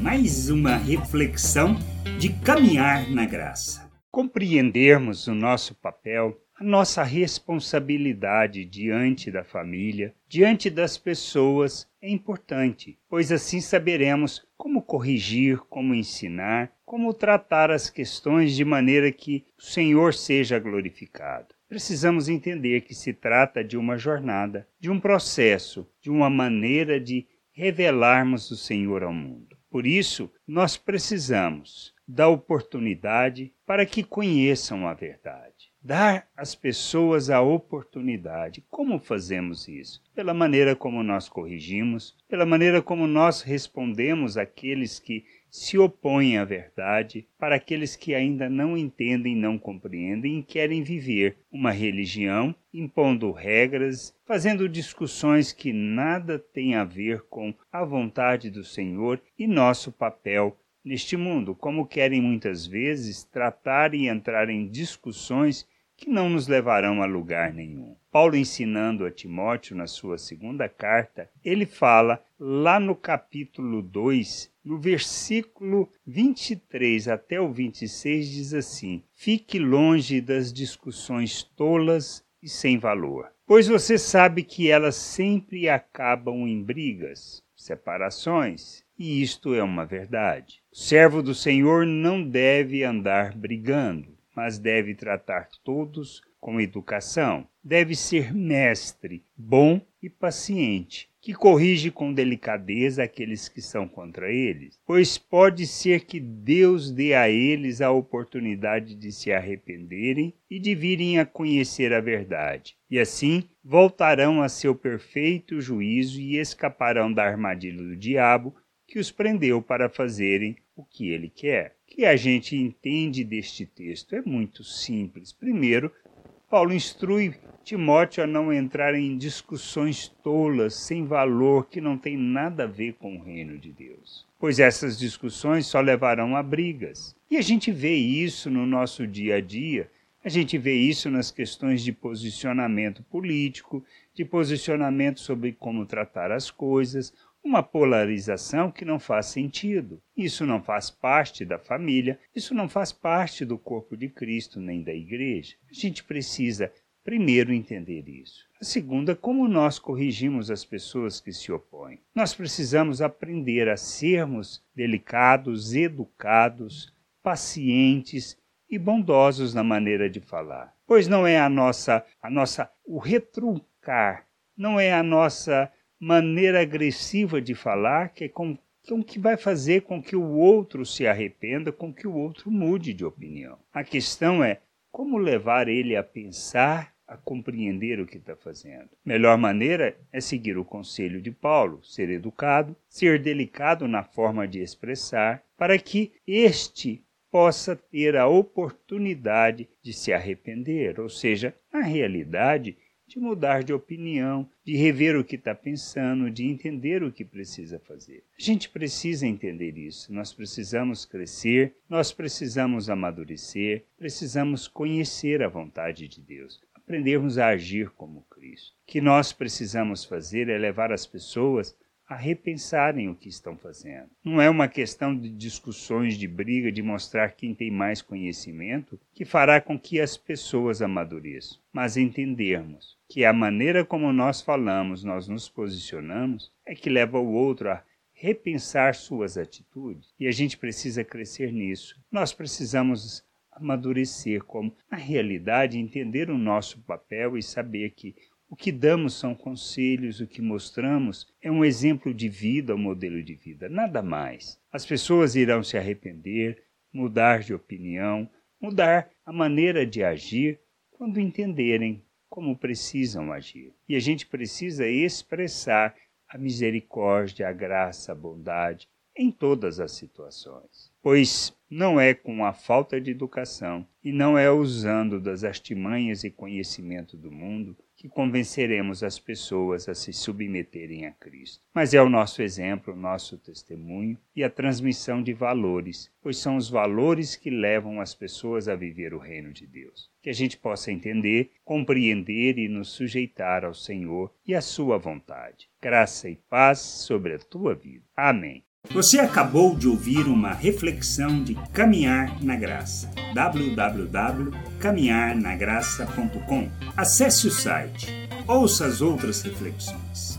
mais uma reflexão de caminhar na graça. Compreendermos o nosso papel, a nossa responsabilidade diante da família, diante das pessoas, é importante, pois assim saberemos como corrigir, como ensinar, como tratar as questões de maneira que o Senhor seja glorificado. Precisamos entender que se trata de uma jornada, de um processo, de uma maneira de revelarmos o Senhor ao mundo. Por isso, nós precisamos da oportunidade para que conheçam a verdade. Dar às pessoas a oportunidade. Como fazemos isso? Pela maneira como nós corrigimos, pela maneira como nós respondemos àqueles que se opõem à verdade, para aqueles que ainda não entendem, não compreendem e querem viver uma religião impondo regras, fazendo discussões que nada têm a ver com a vontade do Senhor e nosso papel neste mundo, como querem muitas vezes tratar e entrar em discussões que não nos levarão a lugar nenhum. Paulo ensinando a Timóteo na sua segunda carta, ele fala lá no capítulo 2, no versículo 23 até o 26 diz assim: Fique longe das discussões tolas e sem valor, pois você sabe que elas sempre acabam em brigas, separações, e isto é uma verdade. O servo do Senhor não deve andar brigando mas deve tratar todos com educação. Deve ser mestre, bom e paciente, que corrige com delicadeza aqueles que são contra eles, pois pode ser que Deus dê a eles a oportunidade de se arrependerem e de virem a conhecer a verdade. E assim voltarão a seu perfeito juízo e escaparão da armadilha do diabo que os prendeu para fazerem o que ele quer que a gente entende deste texto? É muito simples. Primeiro, Paulo instrui Timóteo a não entrar em discussões tolas, sem valor, que não tem nada a ver com o reino de Deus. Pois essas discussões só levarão a brigas. E a gente vê isso no nosso dia a dia. A gente vê isso nas questões de posicionamento político, de posicionamento sobre como tratar as coisas, uma polarização que não faz sentido. Isso não faz parte da família, isso não faz parte do corpo de Cristo nem da igreja. A gente precisa primeiro entender isso. A segunda, como nós corrigimos as pessoas que se opõem. Nós precisamos aprender a sermos delicados, educados, pacientes e bondosos na maneira de falar. Pois não é a nossa a nossa o retruncar, não é a nossa maneira agressiva de falar que é com, que vai fazer com que o outro se arrependa, com que o outro mude de opinião. A questão é como levar ele a pensar, a compreender o que está fazendo. Melhor maneira é seguir o conselho de Paulo, ser educado, ser delicado na forma de expressar, para que este possa ter a oportunidade de se arrepender, ou seja, na realidade, de mudar de opinião, de rever o que está pensando, de entender o que precisa fazer. A gente precisa entender isso. Nós precisamos crescer, nós precisamos amadurecer, precisamos conhecer a vontade de Deus, aprendermos a agir como Cristo. O que nós precisamos fazer é levar as pessoas a repensarem o que estão fazendo. Não é uma questão de discussões, de briga, de mostrar quem tem mais conhecimento que fará com que as pessoas amadureçam, mas entendermos que a maneira como nós falamos, nós nos posicionamos, é que leva o outro a repensar suas atitudes. E a gente precisa crescer nisso. Nós precisamos amadurecer como, na realidade, entender o nosso papel e saber que o que damos são conselhos, o que mostramos é um exemplo de vida, um modelo de vida, nada mais. As pessoas irão se arrepender, mudar de opinião, mudar a maneira de agir quando entenderem como precisam agir. E a gente precisa expressar a misericórdia, a graça, a bondade em todas as situações. Pois não é com a falta de educação e não é usando das artimanhas e conhecimento do mundo que convenceremos as pessoas a se submeterem a Cristo. Mas é o nosso exemplo, o nosso testemunho e a transmissão de valores, pois são os valores que levam as pessoas a viver o reino de Deus. Que a gente possa entender, compreender e nos sujeitar ao Senhor e à sua vontade. Graça e paz sobre a tua vida. Amém. Você acabou de ouvir uma reflexão de Caminhar na Graça. www.caminharnagraça.com. Acesse o site. Ouça as outras reflexões